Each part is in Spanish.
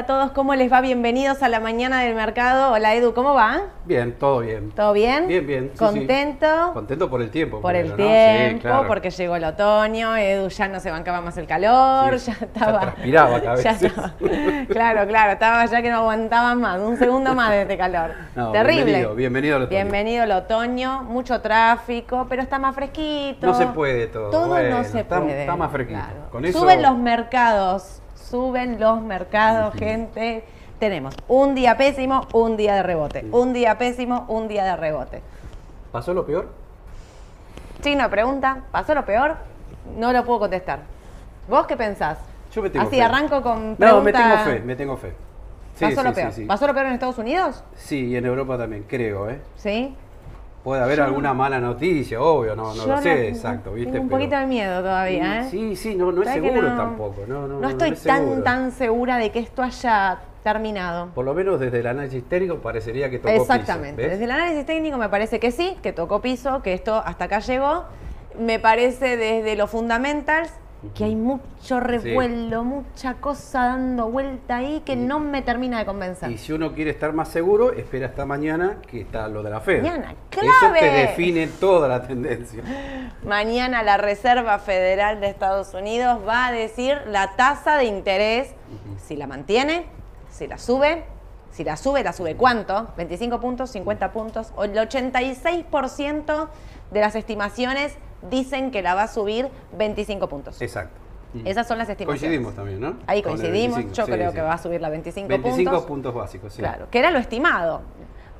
A todos, ¿cómo les va? Bienvenidos a la mañana del mercado. Hola Edu, ¿cómo va? Bien, todo bien. ¿Todo bien? Bien, bien. sí, sí. ¿Contento? Contento por el tiempo. Por el primero, ¿no? Sí, tiempo, claro. porque llegó el otoño, Edu ya no se bancaba más el calor, ya ya estaba. transpiraba ya veces. estaba- Claro, claro, estaba ya que no aguantaba más, un segundo más de este calor. No, Terrible. bienvenido, bienvenido al otoño. Bienvenido el otoño, mucho tráfico, pero está más fresquito. No se puede todo. Todo no se está, puede. Está más fresquito. claro. Con eso, Suben los mercados, suben los mercados, gente. Tenemos un día pésimo, un día de rebote. Un día pésimo, un día de rebote. ¿Pasó lo peor? Chino pregunta, ¿pasó lo peor? No lo puedo contestar. ¿Vos qué pensás? Yo me tengo Así fe. arranco con No, pregunta... me tengo fe, me tengo fe. Sí, ¿Pasó sí, lo peor? sí. ¿Pasó lo peor en Estados Unidos? Sí, y en Europa también, creo, ¿eh? ¿Sí? Puede haber alguna mala noticia, obvio, no, no Yo lo sé exacto, ¿viste? Tengo un Pero- poquito de miedo todavía, ¿eh? Sí, sí, no, no es ¿Sabés que seguro no- tampoco. No, no, No estoy es tan, tan segura de que esto haya terminado. Por lo menos desde el análisis técnico parecería que tocó piso, Exactamente. ¿ves? Desde el análisis técnico me parece que sí, que tocó piso, que esto hasta acá llegó. Me parece desde los fundamentals que hay mucho revuelo, mucha cosa dando vuelta ahí que no me termina de convencer. Y si uno quiere estar más seguro, espera hasta mañana que está lo de la Fed. Mañana, Eso clave. te define toda la tendencia. Mañana la Reserva Federal de Estados Unidos va a decir la tasa de interés, si la mantiene, si la sube, si la sube, la sube cuánto, 25 puntos, 50 puntos, o el 86% de las estimaciones dicen que la va a subir 25 puntos. Exacto. Esas son las estimaciones. Coincidimos también, ¿no? Ahí coincidimos, 25, yo sí, creo sí. que va a subir la 25, 25 puntos. puntos básicos, sí. Claro, que era lo estimado.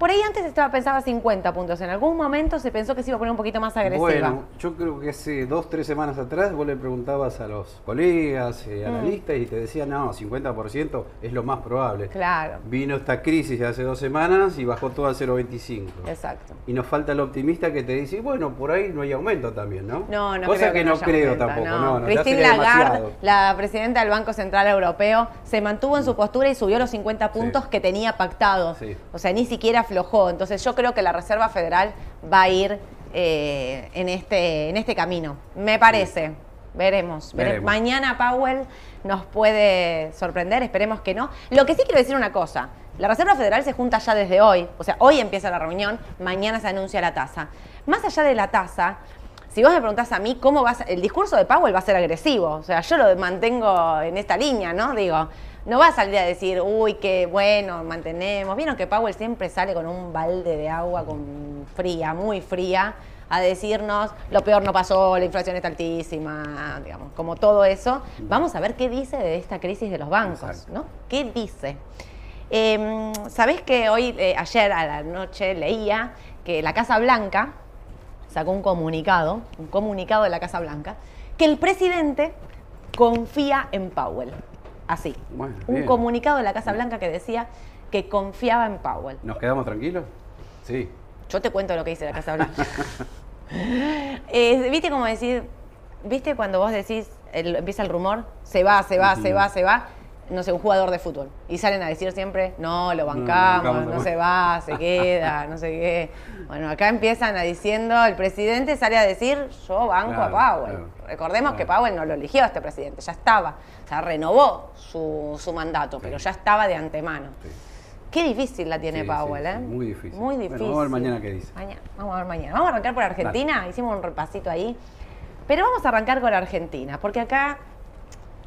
Por ahí antes estaba pensaba 50 puntos. En algún momento se pensó que se iba a poner un poquito más agresiva. Bueno, yo creo que hace dos, tres semanas atrás vos le preguntabas a los colegas, Mm. eh, analistas, y te decían, no, 50% es lo más probable. Claro, Vino esta crisis de hace dos semanas y bajó todo a 0,25. exacto. Y nos falta el optimista que te dice, bueno, por ahí no hay aumento también, ¿no? No, no Cosa creo que, no haya creo tampoco, no, no, Christine Lagarde, la presidenta del Banco Central Europeo, se mantuvo en su postura y subió los 50 puntos que tenía pactado. Sí. O sea, ni siquiera aflojó. Entonces yo creo que la Reserva Federal va a ir eh, en, este, en este camino. Me parece. Veremos. Vere- Veremos. Mañana Powell nos puede sorprender, esperemos que no. Lo que sí quiero decir una cosa. La Reserva Federal se junta ya desde hoy, o sea, hoy empieza la reunión, mañana se anuncia la tasa. Más allá de la tasa, si vos me preguntás a mí cómo va a ser, el discurso de Powell va a ser agresivo, o sea, yo lo mantengo en esta línea, ¿no? Digo, no va a salir a decir, uy, qué bueno, mantenemos. Vieron que Powell siempre sale con un balde de agua con fría, muy fría, a decirnos, lo peor no pasó, la inflación está altísima, digamos, como todo eso. Vamos a ver qué dice de esta crisis de los bancos, Exacto. ¿no? ¿Qué dice? Eh, Sabés que hoy, eh, ayer a la noche, leía que la Casa Blanca sacó un comunicado, un comunicado de la Casa Blanca, que el presidente confía en Powell. Así. Bueno, un bien. comunicado de la Casa Blanca que decía que confiaba en Powell. ¿Nos quedamos tranquilos? Sí. Yo te cuento lo que dice la Casa Blanca. Eh, ¿Viste cómo decir? ¿Viste cuando vos decís, el- empieza el rumor? Se va, se va, se va, se va. No sé, un jugador de fútbol. Y salen a decir siempre, no, lo bancamos, bancamos, no lo se va, se queda, no sé qué. Bueno, acá empiezan a diciendo, el presidente sale a decir, yo banco Claro, a Powell. claro. Recordemos que. Powell no lo eligió a este presidente, ya estaba. O sea, renovó su, su mandato, pero ya estaba de antemano. sí. Qué difícil la tiene Sí, Powell, ¿eh? muy difícil. Muy Bueno, difícil. vamos a ver mañana qué dice. Mañana, vamos a ver mañana. Vamos a arrancar por Argentina, hicimos un repasito ahí. Pero vamos a arrancar con Argentina, porque acá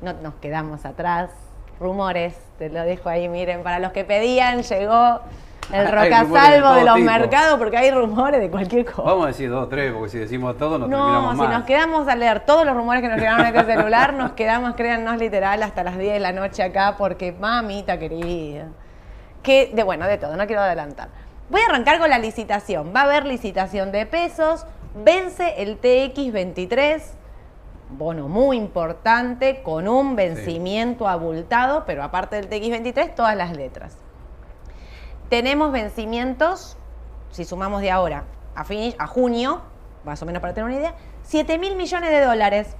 no nos quedamos atrás. Rumores, te lo dejo ahí, miren, para los que pedían, llegó el de rocasalvo de, todo los tipo. mercados, porque hay rumores de cualquier cosa. Vamos a decir dos tres, porque si decimos todo nos No, terminamos si más. nos quedamos a leer todos los rumores que nos llegaron a este celular, nos quedamos, créannos, literal, hasta las 10 de la noche acá, porque mamita querida. Que, de bueno, de todo, no quiero adelantar. Voy a arrancar con la licitación. Va a haber licitación de pesos, vence el TX23, bono muy importante, con un vencimiento abultado, pero aparte del TX23, todas las letras. Tenemos vencimientos, si sumamos de ahora a, fin- a junio, más o menos para tener una idea, 7 mil millones de dólares.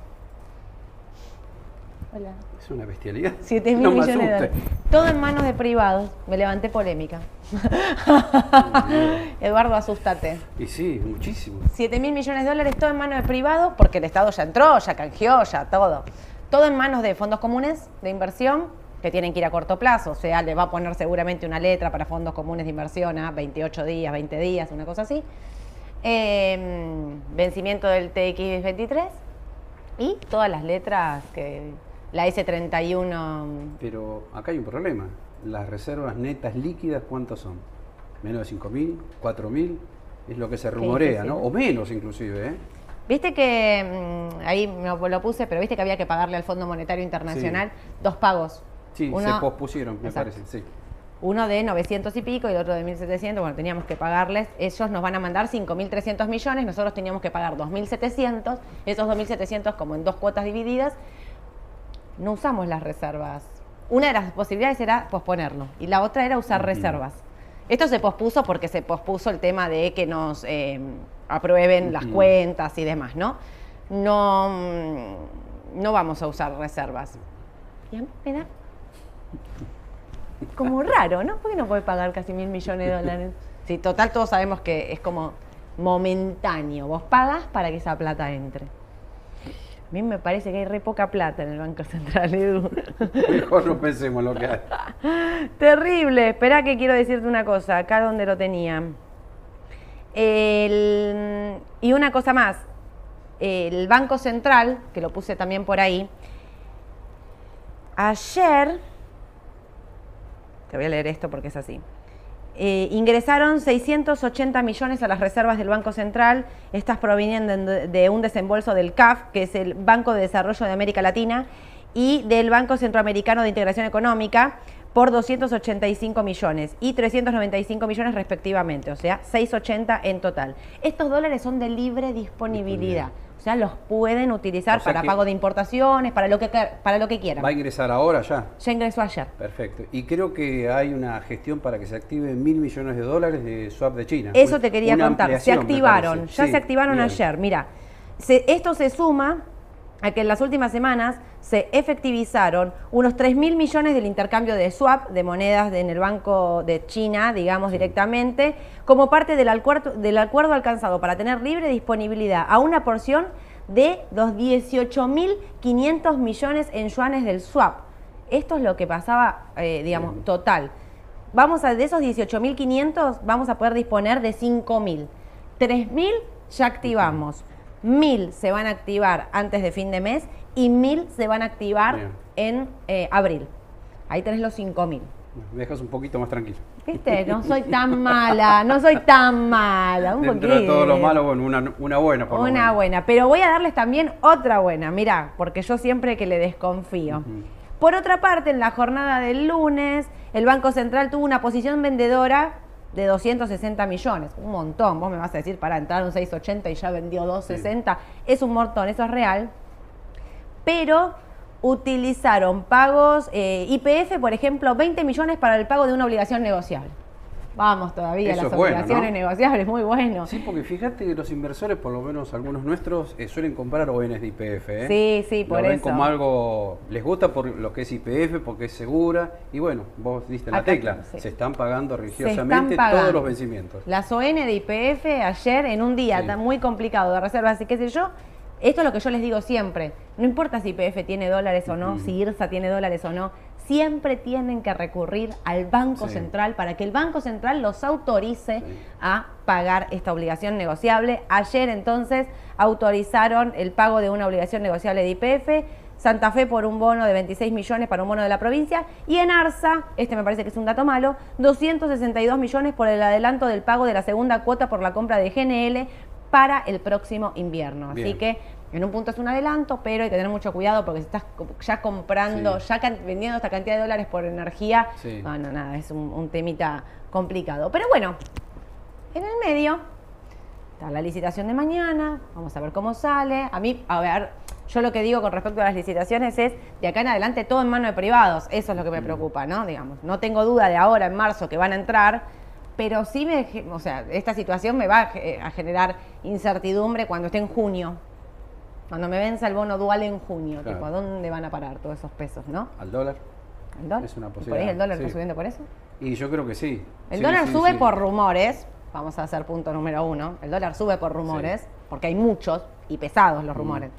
Hola. Es una bestialidad. 7 mil No me millones de dólares. Todo en manos de privados. Me levanté polémica. Eduardo, asústate. Y sí, muchísimo. 7 mil millones de dólares, todo en manos de privados, porque el Estado ya entró, ya canjeó, ya todo. Todo en manos de fondos comunes de inversión, que tienen que ir a corto plazo. O sea, le va a poner seguramente una letra para fondos comunes de inversión a 28 días, 20 días, una cosa así. Eh, vencimiento del TX23 y todas las letras que la S31 Pero acá hay un problema. Las reservas netas líquidas, ¿cuántas son? Menos de 5.000, 4.000, es lo que se rumorea. ¿no? O menos inclusive, ¿eh? Viste que, mm, ahí me lo puse, pero viste que había que pagarle al Fondo Monetario Internacional dos pagos. Sí, se pospusieron, me Exacto. parece, sí. Uno de 900 y pico y el otro de 1.700. Bueno, teníamos que pagarles. Ellos nos van a mandar 5.300 millones, nosotros teníamos que pagar 2.700. Esos 2.700 como en dos cuotas divididas. No usamos las reservas. Una de las posibilidades era posponerlo y la otra era usar reservas. Esto se pospuso porque se pospuso el tema de que nos eh, aprueben las cuentas y demás, ¿no? No, no vamos a usar reservas. Y a mí me da como raro, ¿no? ¿Por qué no puede pagar casi mil millones de dólares? Sí, total, todos sabemos que es como momentáneo. Vos pagas para que esa plata entre. A mí me parece que hay re poca plata en el Banco Central, Edu. Mejor no pensemos lo que hay. Terrible. Espera que quiero decirte una cosa, acá donde lo tenía. El- y una cosa más. El Banco Central, que lo puse también por ahí, ayer, te voy a leer esto porque es así. Eh, ingresaron 680 millones a las reservas del Banco Central. Estas provienen de, de un desembolso del CAF, que es el Banco de Desarrollo de América Latina, y del Banco Centroamericano de Integración Económica por 285 millones y 395 millones respectivamente, o sea, 680 en total. Estos dólares son de libre disponibilidad, sea, los pueden utilizar O sea para pago de importaciones, para lo que, para lo que quieran. Va a ingresar ahora ya. Ya ingresó ayer. Perfecto. Y creo que hay una gestión para que se activen mil millones de dólares de swap de China. Eso te quería Una contar. Se activaron, ya Sí, se activaron bien. ayer. Mira, se- esto se suma a que en las últimas semanas se efectivizaron unos 3 mil millones del intercambio de swap de monedas en el Banco de China, digamos directamente, como parte del acuerdo, del acuerdo alcanzado para tener libre disponibilidad a una porción de los 18.500 millones en yuanes del swap. Esto es lo que pasaba, eh, digamos, total. Vamos a, de esos 18.500, vamos a poder disponer de 5.000. 3.000 ya activamos. 1.000 se van a activar antes de fin de mes y 1.000 se van a activar Bien. en eh, abril. Ahí tenés los 5.000. Me dejas un poquito más tranquilo. ¿Viste? No soy tan mala, no soy tan mala. Un Dentro de poquito. todo lo malo, bueno, una, una buena por Una buena, pero voy a darles también otra buena, mirá, porque yo siempre que le desconfío. Por otra parte, en la jornada del lunes, el Banco Central tuvo una posición vendedora de 260 millones, un montón. Vos me vas a decir, para entrar un 680 y ya vendió 260, es un montón, eso es real. Pero utilizaron pagos, eh, IPF, por ejemplo, 20 millones para el pago de una obligación negociable. Vamos todavía, Eso las bueno, obligaciones ¿no? negociables, muy bueno. Sí, porque fíjate que los inversores, por lo menos algunos nuestros, eh, suelen comprar ONs de IPF. ¿eh? Sí, sí, por lo ven eso. como algo, les gusta por lo que es IPF, porque es segura. Y bueno, vos diste la Acá, tecla. sí. Se están pagando religiosamente están pagando. todos los vencimientos. Las ON de IPF ayer en un día Sí. tan muy complicado de reservas y qué sé yo, esto es lo que yo les digo siempre, no importa si IPF tiene dólares o no, si IRSA tiene dólares o no, siempre tienen que recurrir al Banco Sí. Central para que el Banco Central los autorice Sí. a pagar esta obligación negociable. Ayer entonces autorizaron el pago de una obligación negociable de IPF. Santa Fe por un bono de 26 millones para un bono de la provincia y en ARSA, este me parece que es un dato malo, 262 millones por el adelanto del pago de la segunda cuota por la compra de GNL para el próximo invierno. Así Bien. que en un punto es un adelanto, pero hay que tener mucho cuidado porque si estás ya comprando, Sí. ya vendiendo esta cantidad de dólares por energía, Sí. no, no, nada, es un, un temita complicado. Pero bueno, en el medio está la licitación de mañana, vamos a ver cómo sale. A mí, a ver, yo lo que digo con respecto a las licitaciones es de acá en adelante todo en manos de privados, eso es lo que me preocupa, ¿no? Digamos, no tengo duda de ahora en marzo que van a entrar, pero sí me, o sea, esta situación me va a, ge- a generar incertidumbre cuando esté en junio. Cuando me venza el bono dual en junio, Claro. tipo, ¿a dónde van a parar todos esos pesos, no? Al dólar. ¿El dólar? Es una ¿Y ¿Por ahí posibilidad, el dólar sí. está subiendo por eso? Y yo creo que sí. El Sí, dólar sí, sube por rumores, vamos a hacer punto número uno. El dólar sube por rumores, porque hay muchos y pesados los Mm. rumores.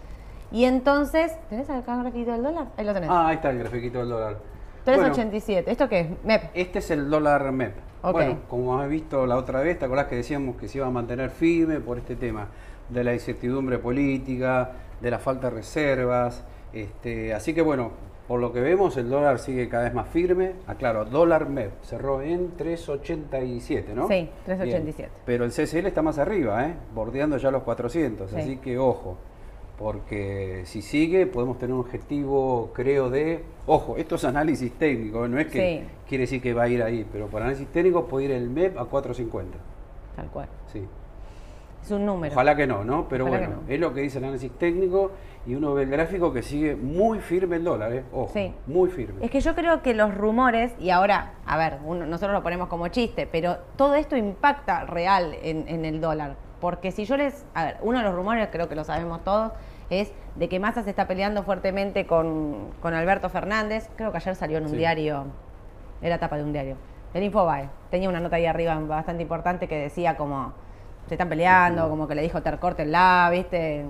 Y entonces, ¿tenés acá el grafiquito del dólar? Ahí lo tenés. Ah, ahí está el grafiquito del dólar. 3.87. ¿Esto qué es? MEP. Este es el dólar MEP. Bueno, como has visto la otra vez, ¿te acordás que decíamos que se iba a mantener firme por este tema de la incertidumbre política, de la falta de reservas? Este, así que bueno, por lo que vemos, el dólar sigue cada vez más firme. Aclaro, dólar MEP cerró en 3.87, ¿no? Sí, 3.87. Bien. Pero el CCL está más arriba, ¿eh? bordeando ya los 400. Sí. Así que ojo, porque si sigue podemos tener un objetivo, creo, de... Ojo, esto es análisis técnico, no es que Sí. quiere decir que va a ir ahí, pero para análisis técnico puede ir el MEP a 4.50. Tal cual. Sí. Es un número. Ojalá que no, ¿no? Pero Ojalá bueno, no. es lo que dice el análisis técnico y uno ve el gráfico que sigue muy firme el dólar, ¿eh? Ojo, Sí. muy firme. Es que yo creo que los rumores, y ahora, a ver, uno- nosotros lo ponemos como chiste, pero todo esto impacta real en, en el dólar. Porque si yo les. A ver, uno de los rumores, creo que lo sabemos todos, es de que Massa se está peleando fuertemente con, con Alberto Fernández. Creo que ayer salió en un Sí. diario, era tapa de un diario. El Infobae. Tenía una nota ahí arriba bastante importante que decía como. Se están peleando, como que le dijo tercórtenla, ¿viste?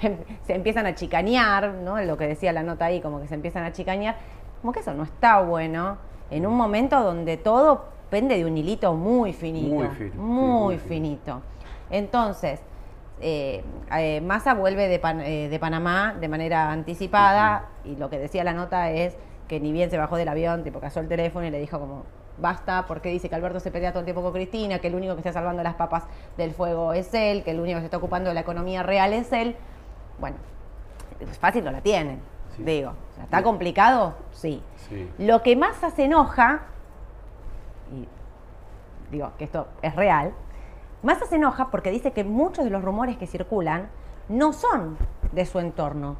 se empiezan a chicanear, ¿no? Lo que decía la nota ahí, como que se empiezan a chicanear. Como que eso no está bueno en un momento donde todo pende de un hilito muy finito. Muy fino, sí, Muy, finito. Entonces, eh, eh, Massa vuelve de, Pan- eh, de Panamá de manera anticipada y lo que decía la nota es que ni bien se bajó del avión, tipo cayó el teléfono y le dijo como, basta, porque dice que Alberto se pelea todo el tiempo con Cristina, que el único que está salvando las papas del fuego es él, que el único que se está ocupando de la economía real es él. Bueno, es fácil no la tienen, Sí. digo. ¿Está complicado? Sí. Sí. Lo que más se enoja, y digo que esto es real, más se enoja porque dice que muchos de los rumores que circulan no son de su entorno.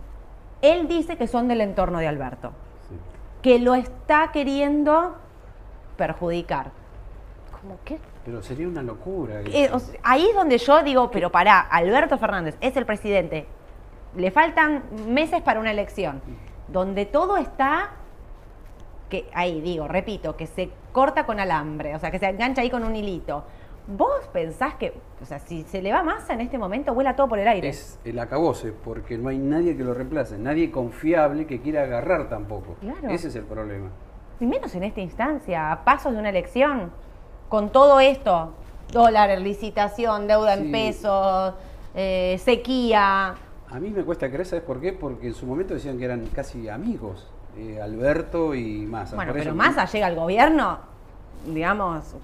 Él dice que son del entorno de Alberto, sí. que lo está queriendo perjudicar. ¿Cómo qué? Pero sería una locura. Eh, eso. o sea, ahí es donde yo digo, pero pará, Alberto Fernández es el presidente, le faltan meses para una elección, donde todo está, que ahí digo, repito, que se corta con alambre, o sea, que se engancha ahí con un hilito. ¿Vos pensás que, o sea, si se le va masa en este momento, vuela todo por el aire? Es el acabose, porque no hay nadie que lo reemplace, nadie confiable que quiera agarrar tampoco. Claro. Ese es el problema. Y menos en esta instancia, a pasos de una elección, con todo esto, dólar, licitación, deuda Sí. en pesos, eh, sequía, A mí me cuesta creer, ¿sabes por qué? Porque en su momento decían que eran casi amigos, eh, Alberto y Massa. Bueno, Por pero Massa llega al gobierno, digamos,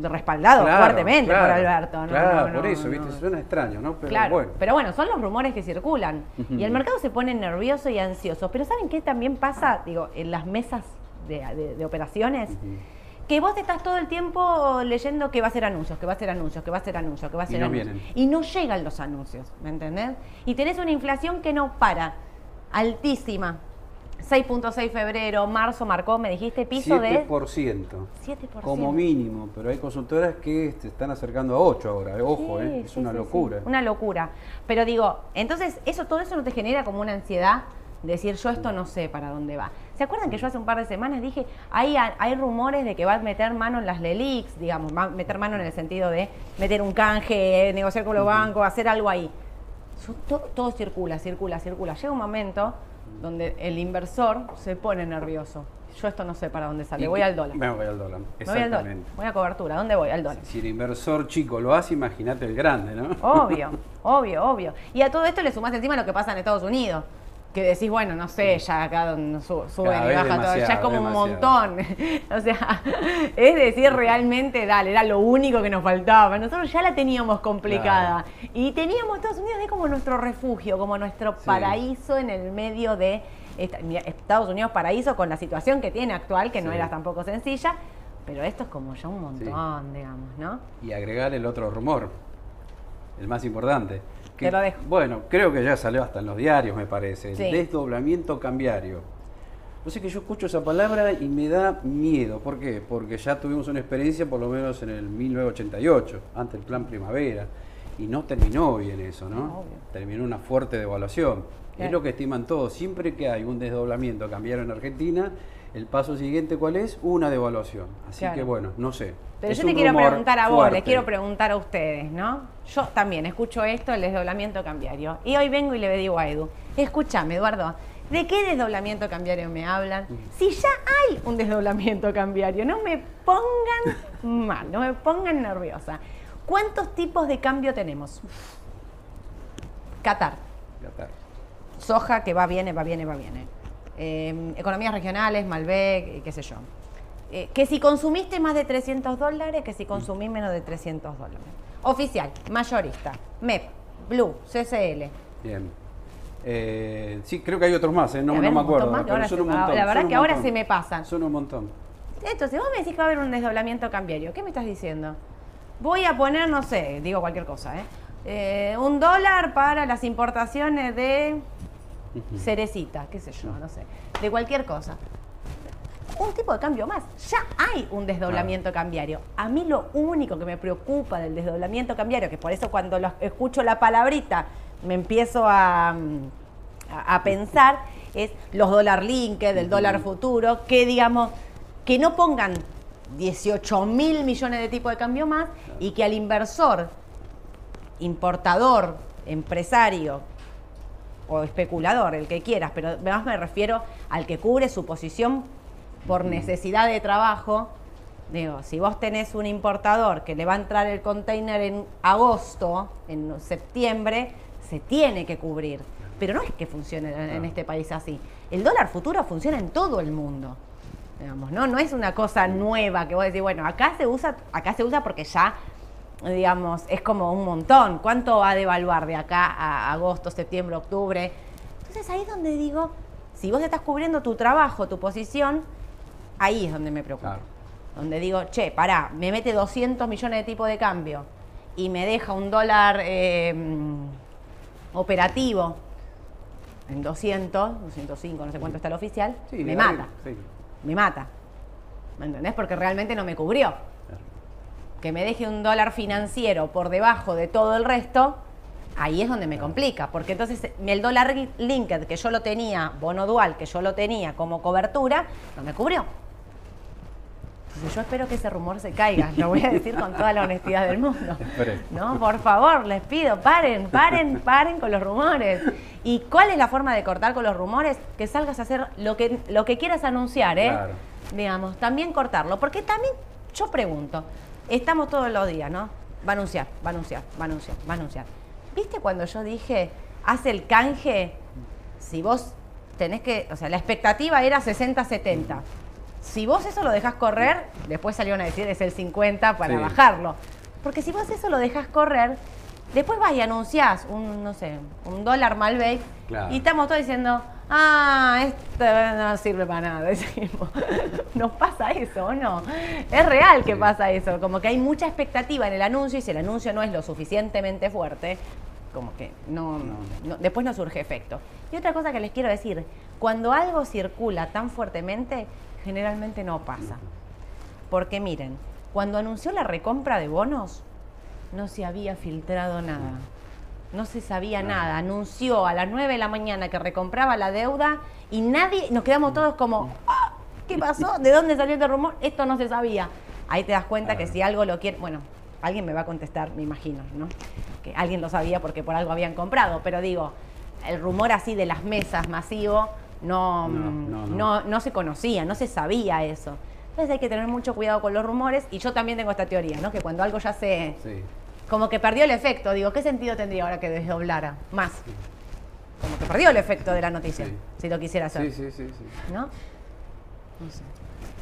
respaldado Claro, fuertemente claro, por Alberto. ¿no? Claro, No, por eso. ¿viste? Suena extraño, ¿no? Pero claro, bueno. pero bueno, son los rumores que circulan. Y el mercado se pone nervioso y ansioso. Pero ¿saben qué también pasa, digo, en las mesas de, de- de operaciones? Que vos estás todo el tiempo leyendo que va a ser anuncios, que va a ser anuncios, que va a ser anuncios, que va a ser no anuncios. vienen. Y no llegan los anuncios, ¿me entendés? Y tenés una inflación que no para, altísima. 6.6 febrero, marzo marcó, me dijiste, piso de 7%. 7%. Como mínimo, pero hay consultoras que se están acercando a 8 ahora, eh, ojo, Sí, eh, es sí, una sí, locura. Una locura. Pero digo, entonces, eso, todo eso no te genera como una ansiedad de decir, yo esto no sé para dónde va. ¿Se acuerdan que yo hace un par de semanas dije, hay, hay rumores de que va a meter mano en las LELIX, digamos, va a meter mano en el sentido de meter un canje, negociar con los bancos, hacer algo ahí? Todo circula, circula, circula. Llega un momento donde el inversor se pone nervioso. Yo esto no sé para dónde sale, voy al dólar. Me voy al dólar, Me voy al dólar. exactamente. Voy a cobertura. ¿Dónde voy? Al dólar. Si el inversor chico lo hace, imagínate el grande, ¿no? Obvio, obvio, obvio. Y a todo esto le sumás encima lo que pasa en Estados Unidos. Que decís, bueno, no sé, ya acá donde su- suben y vez bajan todo, ya es demasiado, como un montón. o sea, es decir, realmente, dale, era lo único que nos faltaba. Nosotros ya la teníamos complicada. Y teníamos Estados Unidos de como nuestro refugio, como nuestro Sí. paraíso en el medio de Estados Unidos paraíso con la situación que tiene actual, que no era tampoco sencilla. Pero esto es como ya un montón, digamos, ¿no? Y agregar el otro rumor, el más importante. Te lo dejo. Bueno, creo que ya salió hasta en los diarios, me parece. El Sí. desdoblamiento cambiario. No sé que yo escucho esa palabra y me da miedo. ¿Por qué? Porque ya tuvimos una experiencia, por lo menos en el 1988, ante el plan primavera. Y no terminó bien eso, ¿no? Terminó una fuerte devaluación. Es lo que estiman todos. Siempre que hay un desdoblamiento cambiario en Argentina, el paso siguiente, ¿cuál es? Una devaluación. Así Claro. que bueno, no sé. Pero Es yo te quiero preguntar a vos, fuerte. les quiero preguntar a ustedes, ¿no? Yo también escucho esto, el desdoblamiento cambiario. Y hoy vengo y le digo a Edu, escúchame, Eduardo, ¿de qué desdoblamiento cambiario me hablan? Si ya hay un desdoblamiento cambiario, no me pongan mal, no me pongan nerviosa. ¿Cuántos tipos de cambio tenemos? Qatar, está. soja que va, viene, va, viene, va, viene. Eh, economías regionales, Malbec, y qué sé yo. Eh, que si consumiste más de 300 dólares, que si consumís menos de 300 dólares. Oficial, mayorista, MEP, Blue, CCL. Bien. Eh, sí, creo que hay otros más, ¿eh? no, me acuerdo. más, pero son se- un montón, la verdad un que ahora montón. se me pasan. Son un montón. Entonces, vos me decís que va a haber un desdoblamiento cambiario. ¿Qué me estás diciendo? Voy a poner, no sé, digo cualquier cosa, ¿eh? Eh, un dólar para las importaciones de cerecita, qué sé yo, no sé, de cualquier cosa. Un tipo de cambio más. Ya hay un desdoblamiento cambiario. A mí lo único que me preocupa del desdoblamiento cambiario, que por eso cuando lo- escucho la palabrita me empiezo a, mm, a, a pensar, es los dólar linked, el dólar futuro, que digamos, que no pongan 18 mil millones de tipos de cambio más y que al inversor, importador, empresario o especulador, el que quieras, pero más me refiero al que cubre su posición por necesidad de trabajo. Digo, si vos tenés un importador que le va a entrar el container en agosto, en septiembre, se tiene que cubrir. Pero no es que funcione en, en este país así. El dólar futuro funciona en todo el mundo. Digamos, ¿no? no es una cosa nueva que vos decís, bueno, acá se usa, acá se usa porque ya digamos, es como un montón. ¿Cuánto va a devaluar de acá a agosto, septiembre, octubre? Entonces ahí es donde digo, si vos estás cubriendo tu trabajo, tu posición, ahí es donde me preocupa. Claro. Donde digo, che, pará, me mete 200 millones de tipo de cambio y me deja un dólar eh, operativo en 200, 205, no sé cuánto está el oficial, Sí, me mata, sí, me mata. ¿Me entendés? Porque realmente no me cubrió. Que me deje un dólar financiero por debajo de todo el resto, ahí es donde me complica, porque entonces el dólar linked que yo lo tenía, bono dual que yo lo tenía como cobertura, no me cubrió. Entonces yo espero que ese rumor se caiga, lo voy a decir con toda la honestidad del mundo. No, por favor, les pido, paren, paren, paren con los rumores. ¿Y cuál es la forma de cortar con los rumores? Que salgas a hacer lo que, lo que quieras anunciar, ¿eh? Claro. Digamos, también cortarlo. Porque también, yo pregunto, estamos todos los días, ¿no? Va a anunciar, va a anunciar, va a anunciar, va a anunciar. ¿Viste cuando yo dije, hace el canje? Si vos tenés que, o sea, la expectativa era 60-70. Si vos eso lo dejás correr, después salieron a decir es el 50 para Sí. bajarlo. Porque si vos eso lo dejás correr, Después vas y anunciás un, no sé, un dólar Malbec Claro. y estamos todos diciendo, ah, esto no sirve para nada. Decimos, ¿nos pasa eso o no? Es real que Sí. pasa eso, como que hay mucha expectativa en el anuncio y si el anuncio no es lo suficientemente fuerte, como que no, No. no- después no surge efecto. Y otra cosa que les quiero decir, cuando algo circula tan fuertemente, generalmente no pasa. Porque miren, cuando anunció la recompra de bonos, no se había filtrado nada. No se sabía Nada. Anunció a las 9 de la mañana que recompraba la deuda y nadie, nos quedamos todos como, "Ah, ¿qué pasó? ¿De dónde salió este rumor? Esto no se sabía. Ahí te das cuenta que si algo lo quiere, bueno, alguien me va a contestar, me imagino, ¿no? Que alguien lo sabía porque por algo habían comprado, pero digo, el rumor así de las mesas masivo no, No, mm, no, no, no. no se conocía, no se sabía eso. Entonces hay que tener mucho cuidado con los rumores y yo también tengo esta teoría, ¿no? Que cuando algo ya se... Sí. Como que perdió el efecto, digo, ¿qué sentido tendría ahora que desdoblara? Más. Como que perdió el efecto de la noticia, Sí. si lo quisiera hacer. Sí, sí, sí, sí. ¿No? No sé.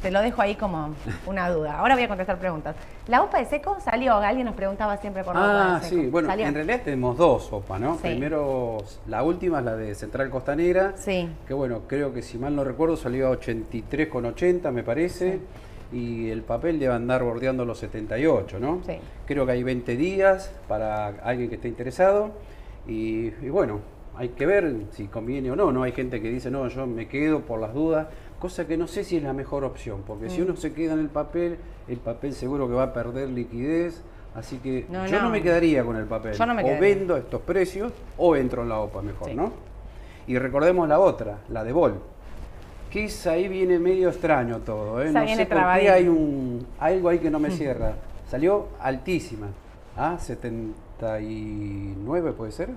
Te lo dejo ahí como una duda. Ahora voy a contestar preguntas. ¿La OPA de seco salió? Alguien nos preguntaba siempre por la OPA Ah, de seco. sí, bueno, ¿Salió? en realidad tenemos dos sopas, ¿no? Sí. Primero, la última es la de Central Costanera, Sí. que bueno, creo que si mal no recuerdo salió a 83,80 me parece, y el papel debe andar bordeando los 78, ¿no? Sí. Creo que hay 20 días para alguien que esté interesado, y, y bueno, hay que ver si conviene o no, ¿no? Hay gente que dice, no, yo me quedo por las dudas, cosa que no sé si es la mejor opción, porque si Mm. uno se queda en el papel, el papel seguro que va a perder liquidez, así que No, yo no. no. me quedaría con el papel. Yo no me o vendo estos precios o entro en la OPA mejor, Sí. ¿no? Y recordemos la otra, la de Vol. Que esa ahí viene medio extraño todo, ¿eh? No viene sé por qué hay un algo ahí que no me cierra. Salió altísima. ¿Ah? 79 puede ser.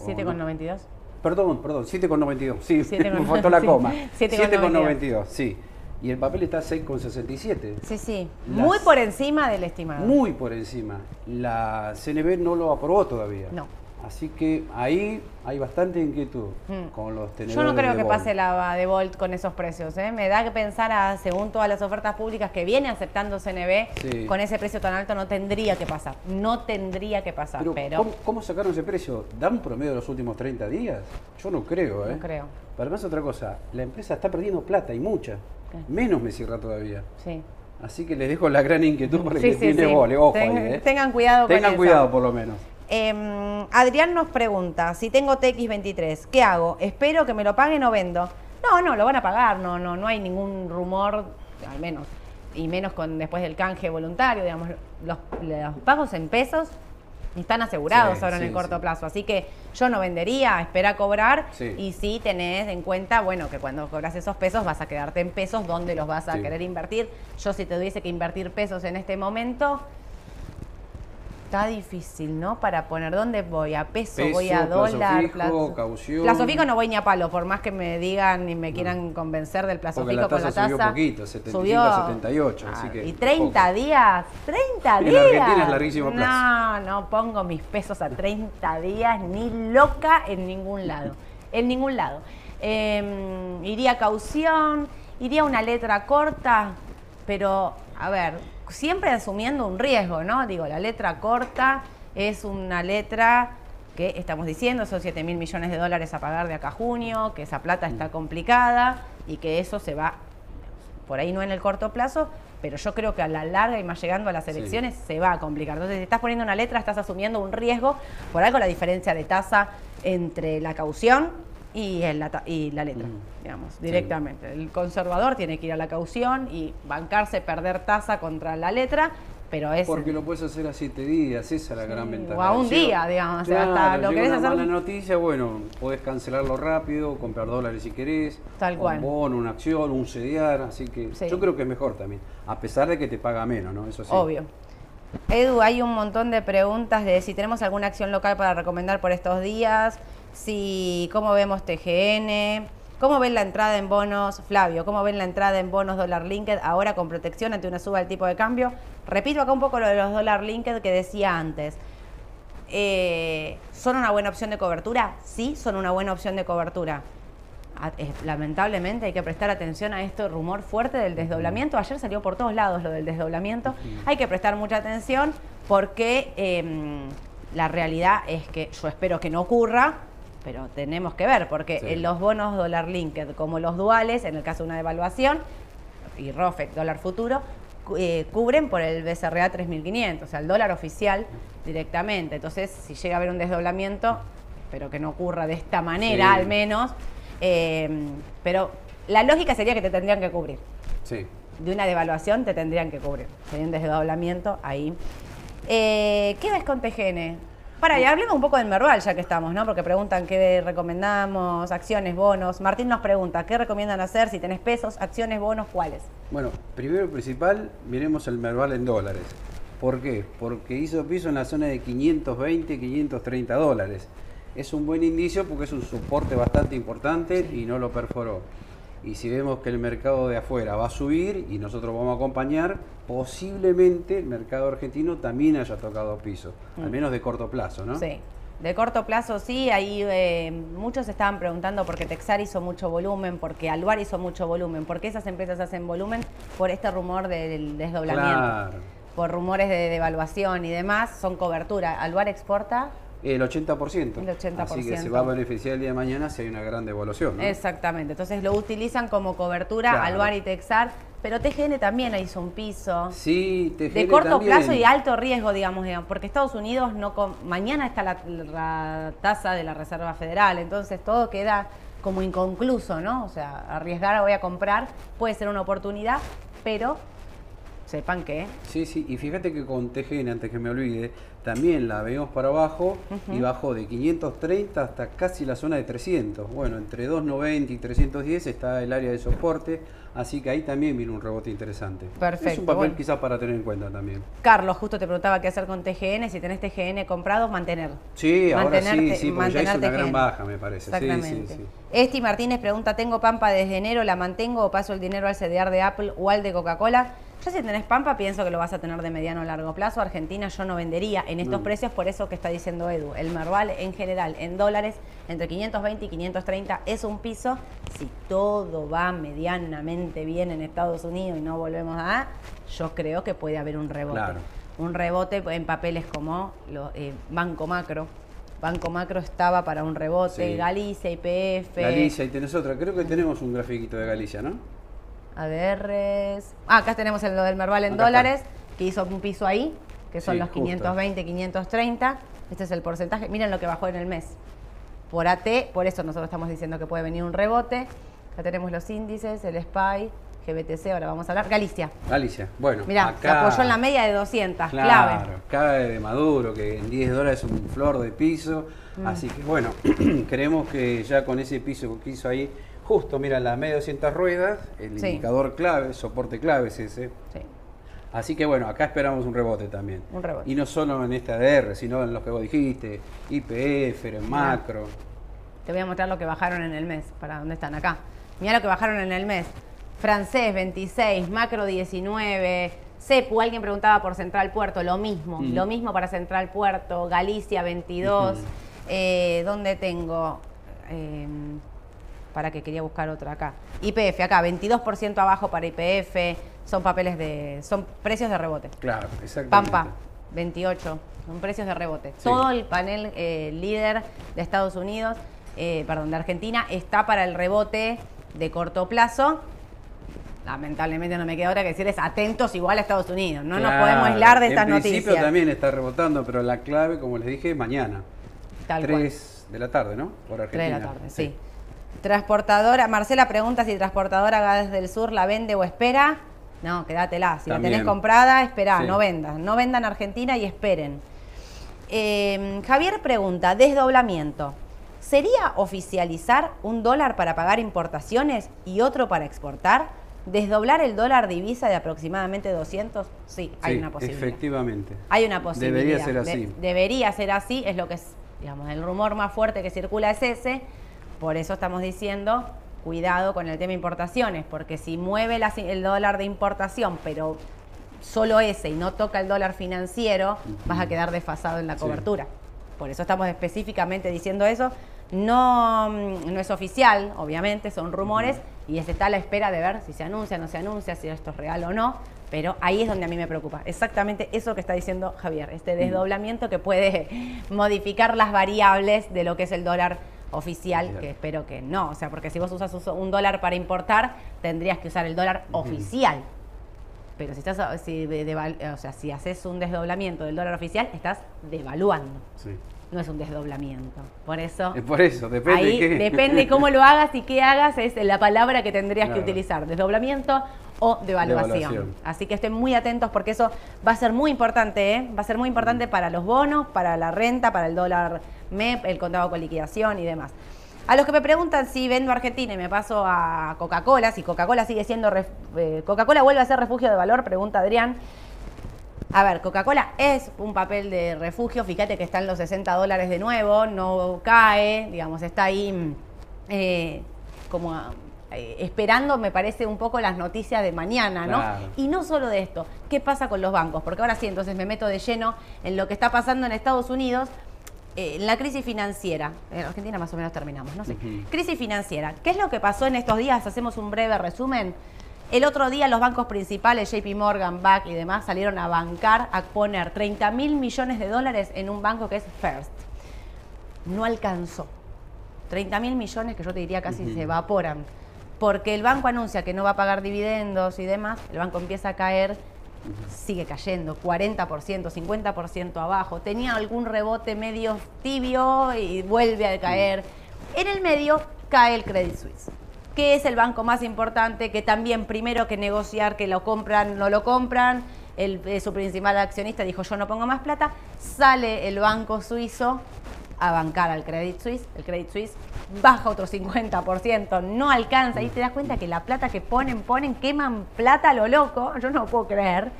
¿O no? 7,92. Perdón, perdón, 7,92. Sí, 7,92, me faltó la coma. 7,92. 7,92, sí. Y el papel está 6,67. Sí, sí. Las- Muy por encima del estimado. Muy por encima. La CNB no lo aprobó todavía. No. Así que ahí hay bastante inquietud Mm. con los tenedores. Yo no creo de que pase la de Volt con esos precios. ¿eh? Me da que pensar, a, según todas las ofertas públicas que viene aceptando CNB, Sí. con ese precio tan alto no tendría que pasar. No tendría que pasar, Pero, pero, ¿cómo, cómo sacaron ese precio? ¿Da un promedio de los últimos 30 días? Yo no creo, ¿eh? no creo. Pero además otra cosa, la empresa está perdiendo plata y mucha. ¿Qué? Menos me cierra todavía. Sí. Así que les dejo la gran inquietud para Sí, que sí, tiene sí. Ojo Ten- ahí, ¿eh? Tengan cuidado con Tengan eso. cuidado por lo menos. Eh, Adrián nos pregunta, si tengo TX23, ¿qué hago? ¿Espero que me lo paguen o vendo? No, no, lo van a pagar, no, no, no hay ningún rumor, al menos, y menos con después del canje voluntario, digamos, los, los pagos en pesos están asegurados Sí, ahora en el corto sí. plazo, así que yo no vendería, espera cobrar Sí. y sí tenés en cuenta, bueno, que cuando cobras esos pesos vas a quedarte en pesos, ¿dónde los vas a querer invertir? Yo si te tuviese que invertir pesos en este momento, Está difícil, ¿no? Para poner dónde voy, a peso, Peso, voy a plazo dólar, fijo, caución. Plazo fijo no voy ni a palo, por más que me digan y me quieran convencer del plazo Porque fijo la con la tasa subió poquito, 75 subió. a 78, así que y 30 poco. días, 30 En días. Argentina es larguísimo plazo. No, no pongo mis pesos a 30 días ni loca en ningún lado. En ningún lado. Eh, iría caución, iría una letra corta, pero a ver, siempre asumiendo un riesgo, ¿no? Digo, la letra corta es una letra que estamos diciendo, son 7 mil millones de dólares a pagar de acá a junio, que esa plata está complicada y que eso se va, por ahí no en el corto plazo, pero yo creo que a la larga y más llegando a las Sí. elecciones se va a complicar. Entonces, si estás poniendo una letra, estás asumiendo un riesgo, por algo la diferencia de tasa entre la caución y, el- la, y la letra, Mm. digamos, Sí. directamente. El conservador tiene que ir a la caución y bancarse, perder tasa contra la letra, pero es... Porque lo puedes hacer a 7 días, esa es la gran ventaja. o a un día, digamos, o sea, hasta lo querés una hacer- mala noticia, bueno, podés cancelarlo rápido, comprar dólares si querés. Tal cual. Un bono, una acción, un CDR, así que Sí. yo creo que es mejor también. A pesar de que te paga menos, ¿no? Eso sí. Obvio. Edu, hay un montón de preguntas de si tenemos alguna acción local para recomendar por estos días, si cómo vemos TGN, cómo ven la entrada en bonos, Flavio, cómo ven la entrada en bonos dólar linked ahora con protección ante una suba del tipo de cambio. Repito acá un poco lo de los dólar linked que decía antes. Eh, ¿Son una buena opción de cobertura? Sí, son una buena opción de cobertura. A- eh, Lamentablemente hay que prestar atención a este rumor fuerte del desdoblamiento. Ayer salió por todos lados lo del desdoblamiento. Hay que prestar mucha atención porque eh, La realidad es que yo espero que no ocurra, pero tenemos que ver, porque Sí. los bonos dólar linked, como los duales, en el caso de una devaluación, y ROFEC, dólar futuro, eh, cubren por el BCRA 3500, o sea, el dólar oficial directamente. Entonces, si llega a haber un desdoblamiento, pero que no ocurra de esta manera Sí. al menos, eh, pero la lógica sería que te tendrían que cubrir. Sí. De una devaluación te tendrían que cubrir. Sería un desdoblamiento ahí. Eh, ¿Qué ves con TGN? Para, y hablemos un poco del Merval ya que estamos, ¿no? Porque preguntan qué recomendamos, acciones, bonos. Martín nos pregunta, ¿qué recomiendan hacer si tenés pesos, acciones, bonos, cuáles? Bueno, primero y principal, miremos el Merval en dólares. ¿Por qué? Porque hizo piso en la zona de 520, 530 dólares. Es un buen indicio porque es un soporte bastante importante y no lo perforó. Y si vemos que el mercado de afuera va a subir y nosotros vamos a acompañar, posiblemente el mercado argentino también haya tocado piso, al menos de corto plazo, ¿no? Mm. Sí. De corto plazo sí, ahí eh, muchos estaban preguntando por qué Texar hizo mucho volumen, porque Alvar hizo mucho volumen, por qué esas empresas hacen volumen por este rumor del desdoblamiento, Claro. por rumores de devaluación y demás, son cobertura. Alvar exporta El 80%. El 80%. Así que se va a beneficiar el día de mañana si hay una gran devaluación. ¿no? Exactamente, entonces lo utilizan como cobertura Claro. Alvar y Texar, pero TGN también hizo un piso. Sí, TGN De corto también. plazo y alto riesgo, digamos, digamos, porque Estados Unidos no mañana está la, la tasa de la Reserva Federal, entonces todo queda como inconcluso, ¿no? O sea, arriesgar voy a comprar puede ser una oportunidad, pero sepan que Sí, sí, y fíjate que con TGN, antes que me olvide, también la vemos para abajo y bajó de 530 hasta casi la zona de 300. Bueno, entre 290 y 310 está el área de soporte, así que ahí también viene un rebote interesante. Es Perfecto, un papel bueno. quizás para tener en cuenta también. Carlos justo te preguntaba qué hacer con TGN, si tenés TGN comprado, mantener. Sí, ahora sí, Mantenerte- sí, porque ya hizo una gran baja, me parece. Sí, sí, Exactamente. sí. Esti Martínez pregunta, tengo Pampa desde enero, ¿la mantengo o paso el dinero al CDR de Apple o al de Coca-Cola? Yo si tenés Pampa pienso que lo vas a tener de mediano a largo plazo. Argentina yo no vendería en estos No. precios por eso que está diciendo Edu. El Merval en general en dólares entre 520 y 530 es un piso. Si todo va medianamente bien en Estados Unidos y no volvemos a... Yo creo que puede haber un rebote. Claro. Un rebote en papeles como lo- eh, Banco Macro. Banco Macro estaba para un rebote, Sí. Galicia, IPF. Galicia, y tenés otra. Creo que tenemos un grafiquito de Galicia, ¿no? ADRs. Ah, acá tenemos el lo del Merval en Acá dólares, que hizo un piso ahí, que son Sí, los justo. 520, 530. Este es el porcentaje. Miren lo que bajó en el mes. Por AT, por eso nosotros estamos diciendo que puede venir un rebote. Acá tenemos los índices, el SPY, GBTC, ahora vamos a hablar. Galicia. Galicia, bueno. Mirá, se acá- apoyó en la media de 200, Claro, clave. cabe de Maduro, que en 10 dólares es un flor de piso. Mm. Así que bueno, creemos que ya con ese piso que hizo ahí, justo, mira, la media de 200 ruedas, el Sí. indicador clave, soporte clave es ese. Sí. Así que bueno, acá esperamos un rebote también. Un rebote. Y no solo en este ADR, sino en los que vos dijiste, IPF, macro. Te voy a mostrar lo que bajaron en el mes. ¿Para dónde están? Acá. Mirá lo que bajaron en el mes. Francés 26, Macro 19, CEPU, alguien preguntaba por Central Puerto, lo mismo. Mm. Lo mismo para Central Puerto, Galicia 22. Ujú. Eh, ¿Dónde tengo? Eh, para que quería buscar otra acá. IPF, acá, 22% abajo para IPF. Son papeles de. Son precios de rebote. Claro, exactamente. Pampa, 28. Son precios de rebote. Sí. Todo el panel eh, líder de Estados Unidos, eh, perdón, de Argentina, está para el rebote de corto plazo. Lamentablemente no me queda otra que decirles atentos igual a Estados Unidos. No nos podemos aislar de estas En principio noticias. también está rebotando, pero la clave, como les dije, mañana. Tal cual. 3 de la tarde, ¿no? Por Argentina. de la tarde, sí. Transportadora, Marcela pregunta si Transportadora Gas del Sur la vende o espera. No, quédatela. Si la tenés comprada, espera, Sí. no vendan. No vendan Argentina y esperen. Eh, Javier pregunta, desdoblamiento. ¿Sería oficializar un dólar para pagar importaciones y otro para exportar? ¿Desdoblar el dólar divisa de aproximadamente 200? Sí, hay Sí, una posibilidad. Efectivamente. Hay una posibilidad. Debería ser De- así. debería ser así, es lo que es, digamos, el rumor más fuerte que circula es ese. Por eso estamos diciendo, cuidado con el tema importaciones, porque si mueve el dólar de importación, pero solo ese y no toca el dólar financiero, vas a quedar desfasado en la Sí. cobertura. Por eso estamos específicamente diciendo eso. No, mm, no es oficial, obviamente, son rumores y se está a la espera de ver si se anuncia, no se anuncia, si esto es real o no. Pero ahí es donde a mí me preocupa. Exactamente eso que está diciendo Javier, este desdoblamiento que puede modificar las variables de lo que es el dólar oficial, que espero que no. O sea, porque si vos usas un dólar para importar, tendrías que usar el dólar oficial. Pero si estás, si, de- deval- o sea, si haces un desdoblamiento del dólar oficial, estás devaluando. Sí. No es un desdoblamiento. Por eso, Es por eso, depende ahí qué. depende cómo lo hagas y qué hagas, es la palabra que tendrías Claro. que utilizar. Desdoblamiento o devaluación. Devaluación. Así que estén muy atentos porque eso va a ser muy importante, ¿eh? Va a ser muy importante para los bonos, para la renta, para el dólar MEP, el contado con liquidación y demás. A los que me preguntan si vendo Argentina y me paso a Coca-Cola, si Coca-Cola sigue siendo... eh, Coca-Cola vuelve a ser refugio de valor, pregunta Adrián. A ver, Coca-Cola es un papel de refugio, fíjate que está en los 60 dólares de nuevo, no cae, digamos, está ahí mm, eh, como eh, esperando, me parece, un poco las noticias de mañana, ¿no? Claro. Y no solo de esto, ¿qué pasa con los bancos? Porque ahora sí, entonces me meto de lleno en lo que está pasando en Estados Unidos, eh, la crisis financiera. En Argentina más o menos terminamos, no sé. Crisis financiera. ¿Qué es lo que pasó en estos días? Hacemos un breve resumen. El otro día los bancos principales, JP Morgan, BAC y demás, salieron a bancar, a poner 30 mil millones de dólares en un banco que es First. No alcanzó. 30 mil millones que yo te diría casi se evaporan. Porque el banco anuncia que no va a pagar dividendos y demás, el banco empieza a caer, sigue cayendo, 40%, 50% abajo. Tenía algún rebote medio tibio y vuelve a caer. En el medio cae el Credit Suisse, que es el banco más importante, que también primero que negociar que lo compran, no lo compran. El, eh, su principal accionista dijo yo no pongo más plata. Sale el banco suizo a bancar al Credit Suisse. El Credit Suisse baja otro 50%, no alcanza. Y te das cuenta que la plata que ponen, ponen, queman plata a lo loco. Yo no lo puedo creer.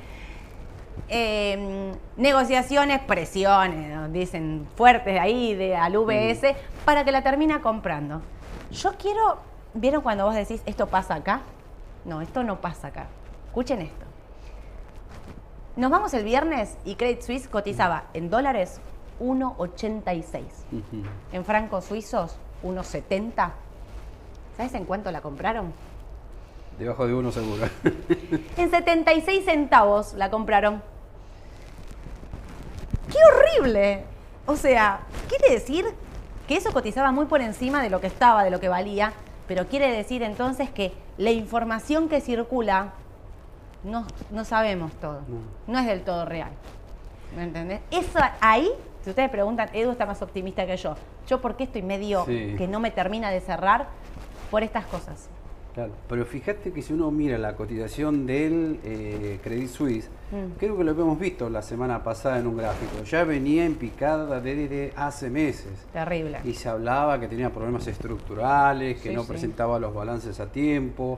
Eh, negociaciones, presiones, dicen fuertes ahí de, al VS, para que la termina comprando. Yo quiero, ¿vieron cuando vos decís esto pasa acá? No, esto no pasa acá. Escuchen esto. Nos vamos el viernes y Credit Suisse cotizaba en dólares 1,86. Ujú. En francos suizos 1,70. ¿Sabes en cuánto la compraron? Debajo de uno seguro. En 76 centavos la compraron. ¡Qué horrible! O sea, quiere decir que eso cotizaba muy por encima de lo que estaba, de lo que valía, pero quiere decir entonces que la información que circula no, no sabemos todo. No. No es del todo real. ¿Me entendés? Eso ahí, si ustedes preguntan, Edu está más optimista que yo. Yo, ¿por qué estoy medio Sí. que no me termina de cerrar? Por estas cosas. Claro, pero fíjate que si uno mira la cotización del eh, Credit Suisse, Mm. creo que lo habíamos visto la semana pasada en un gráfico, ya venía en picada desde hace meses. Terrible. Y se hablaba que tenía problemas estructurales, que Sí, no sí. presentaba los balances a tiempo.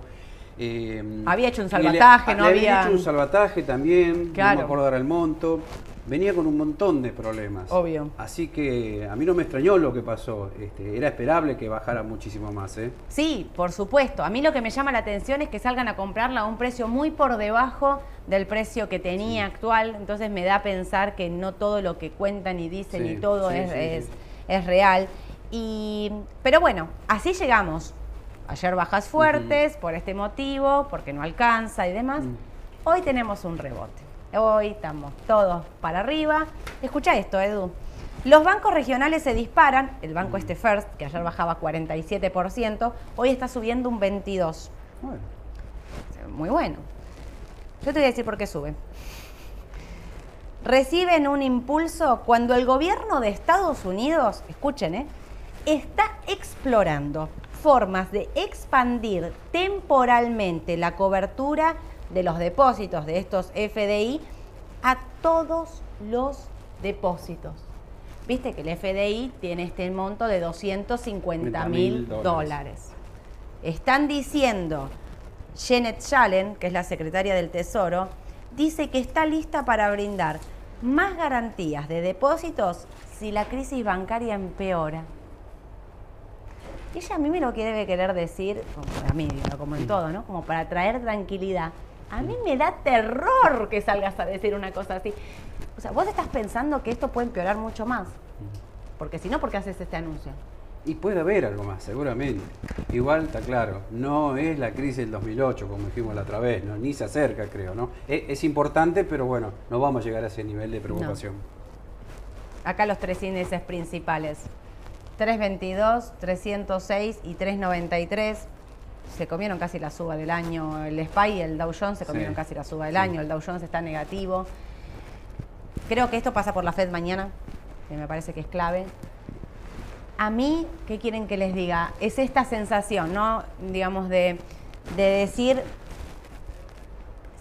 eh, Había hecho un le- salvataje, no le había- hecho un salvataje también, no Claro. me acuerdo ahora el monto. Venía con un montón de problemas. Obvio. Así que a mí no me extrañó lo que pasó. Este, era esperable que bajara muchísimo más. ¿eh? Sí, por supuesto. A mí lo que me llama la atención es que salgan a comprarla a un precio muy por debajo del precio que tenía actual. Entonces me da a pensar que no todo lo que cuentan y dicen Sí, y todo sí, es, sí, es- sí. es real. Y, pero bueno, así llegamos. Ayer bajas fuertes por este motivo, porque no alcanza y demás. Mm. Hoy tenemos un rebote. Hoy estamos todos para arriba. Escucha esto, Edu. Los bancos regionales se disparan. El banco este First, que ayer bajaba 47%, hoy está subiendo un 22%. Bueno, Muy bueno. Yo te voy a decir por qué sube. Reciben un impulso cuando el gobierno de Estados Unidos, escuchen, ¿eh? está explorando formas de expandir temporalmente la cobertura de los depósitos de estos FDI a todos los depósitos. Viste que el FDI tiene este monto de 250 mil dólares. dólares. Están diciendo, Janet Yellen, que es la secretaria del Tesoro, dice que está lista para brindar más garantías de depósitos si la crisis bancaria empeora. Ella a mí me lo que debe querer decir, como a mí, como en todo, ¿no? Como para traer tranquilidad. A mí me da terror que salgas a decir una cosa así. O sea, vos estás pensando que esto puede empeorar mucho más. Porque si no, ¿por qué haces este anuncio? Y puede haber algo más, seguramente. Igual está claro, no es la crisis del 2008, como dijimos la otra vez, ¿no? ni se acerca, creo. ¿no? Es, es importante, pero bueno, no vamos a llegar a ese nivel de preocupación. Acá los tres índices principales. 322, 306 y 393 se comieron casi la suba del año. El SPY y el Dow Jones se comieron Sí. casi la suba del Sí. año. El Dow Jones está negativo. Creo que esto pasa por la Fed mañana, que me parece que es clave. A mí, ¿qué quieren que les diga? Es esta sensación, ¿no? Digamos, de, de decir,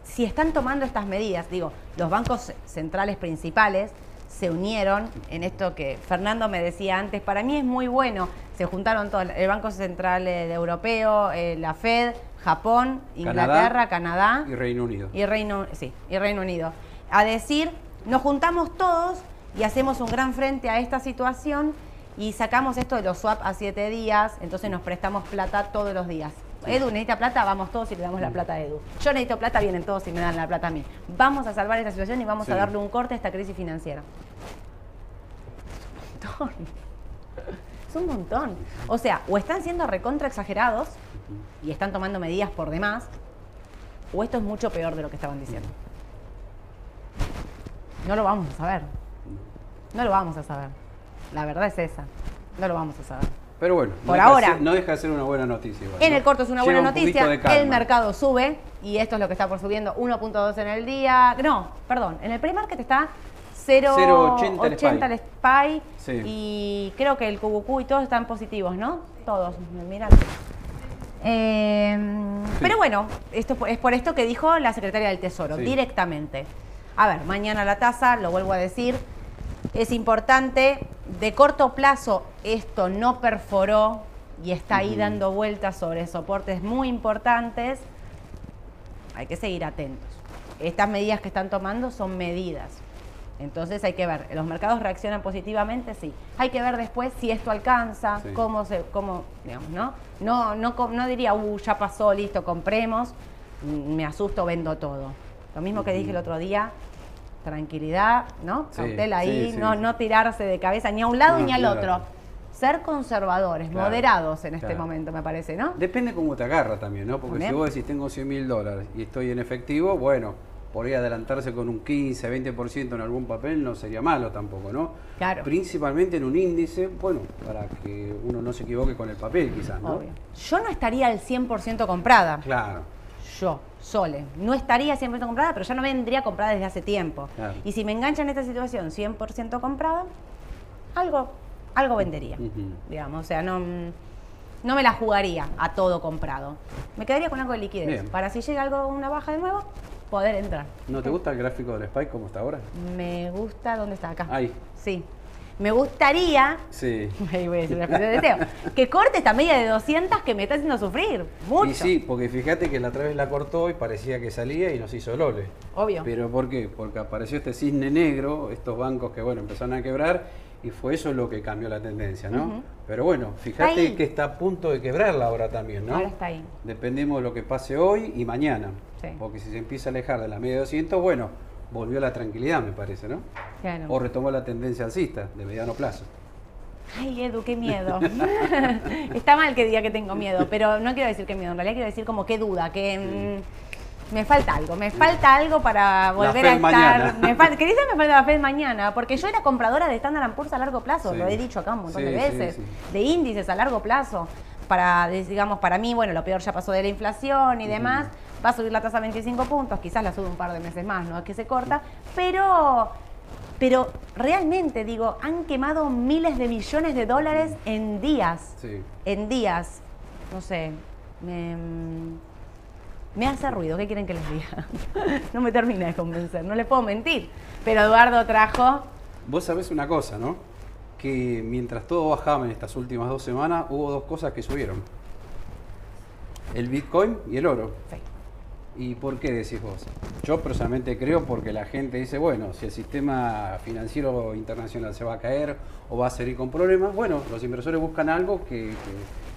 si están tomando estas medidas, digo, los bancos centrales principales se unieron en esto que Fernando me decía antes, para mí es muy bueno, se juntaron todos, el Banco Central eh, Europeo, eh, la Fed, Japón, Inglaterra, Canadá, y Reino Unido. y Reino, sí, y Reino Unido. A decir, nos juntamos todos y hacemos un gran frente a esta situación y sacamos esto de los swap a siete días, entonces nos prestamos plata todos los días. Edu necesita plata, vamos todos y le damos la plata a Edu. Yo necesito plata, vienen todos y me dan la plata a mí. Vamos a salvar esta situación y vamos Sí. a darle un corte a esta crisis financiera. Es un montón. Es un montón. O sea, o están siendo recontra exagerados y están tomando medidas por demás, o esto es mucho peor de lo que estaban diciendo. No lo vamos a saber. No lo vamos a saber. La verdad es esa. No lo vamos a saber. Pero bueno, no Por deja de ahora. ser- no deja de ser una buena noticia. igual, En ¿no? el corto es una Lleva buena un noticia. El mercado sube y esto es lo que está por subiendo. 1.2 en el día. No, perdón. En el pre-market está 0.80 0.80 el SPY. Sí. Y creo que el QQQ y todos están positivos, ¿no? Todos. Miran. Eh, Pero bueno, esto es por esto que dijo la secretaria del Tesoro, Sí. directamente. A ver, mañana la tasa, lo vuelvo a decir, es importante. De corto plazo, esto no perforó y está ahí dando vueltas sobre soportes muy importantes. Hay que seguir atentos. Estas medidas que están tomando son medidas. Entonces hay que ver, ¿los mercados reaccionan positivamente? Sí. Hay que ver después si esto alcanza, Sí. cómo se, cómo, digamos, ¿no? No, no diría, uh, ya pasó, listo, compremos, mm, me asusto, vendo todo. Lo mismo que dije el otro día, tranquilidad, ¿no? Sí, Cautela ahí, sí, no, no tirarse de cabeza ni a un lado No, ni al claro. otro. Ser conservadores, Claro, moderados en este claro. momento, me parece, ¿no? Depende cómo te agarra también, ¿no? Porque También. si vos decís tengo 100 mil dólares y estoy en efectivo, bueno, podría adelantarse con un 15, 20% en algún papel, no sería malo tampoco, ¿no? Claro. Principalmente en un índice, bueno, para que uno no se equivoque con el papel quizás, ¿no? Obvio. Yo no estaría al 100% comprada. Claro. Yo, Sole, no estaría 100% comprada, pero ya no vendría comprada desde hace tiempo. Claro. Y si me engancha en esta situación 100% comprada, algo, algo vendería. Digamos, o sea, no, no me la jugaría a todo comprado. Me quedaría con algo de liquidez. Bien. Para si llega algo, una baja de nuevo, poder entrar. ¿No te gusta el gráfico del Spike como está ahora? Me gusta, ¿dónde está? Acá. Ahí. Sí. Me gustaría Sí. Ahí voy a decir una expresión de deseo. Que corte esta media de 200 que me está haciendo sufrir. Mucho. Y sí, porque fíjate que la otra vez la cortó y parecía que salía y nos hizo lole. Obvio. ¿Pero por qué? Porque apareció este cisne negro, estos bancos que, bueno, empezaron a quebrar y fue eso lo que cambió la tendencia, ¿no? Pero bueno, fíjate que está a punto de quebrarla ahora también, ¿no? Ahora está ahí. Dependemos de lo que pase hoy y mañana. Sí. Porque si se empieza a alejar de la media de 200, bueno, volvió la tranquilidad, me parece, ¿no? Claro. O retomó la tendencia alcista de mediano plazo. Ay, Edu, qué miedo. Está mal que diga que tengo miedo, pero no quiero decir que miedo. En realidad quiero decir como qué duda, que mm, me falta algo. Me falta algo para volver a estar. mañana. Me falta, ¿Qué dice me falta la Fed mañana? Porque yo era compradora de Standard Poor's a largo plazo, Sí. lo he dicho acá un montón Sí, de veces. sí. De índices a largo plazo. Para, digamos, para mí, bueno, lo peor ya pasó de la inflación y demás. Va a subir la tasa a 25 puntos, quizás la sube un par de meses más, no es que se corta, pero pero realmente, digo, han quemado miles de millones de dólares en días. Sí. En días. No sé. Me, me hace ruido. ¿Qué quieren que les diga? no me termina de convencer. No les puedo mentir. Pero Eduardo trajo. Vos sabés una cosa, ¿no? Que mientras todo bajaba en estas últimas dos semanas, hubo dos cosas que subieron. El Bitcoin y el oro. Sí. ¿Y por qué decís vos? Yo personalmente creo porque la gente dice, bueno, si el sistema financiero internacional se va a caer o va a seguir con problemas, bueno, los inversores buscan algo que,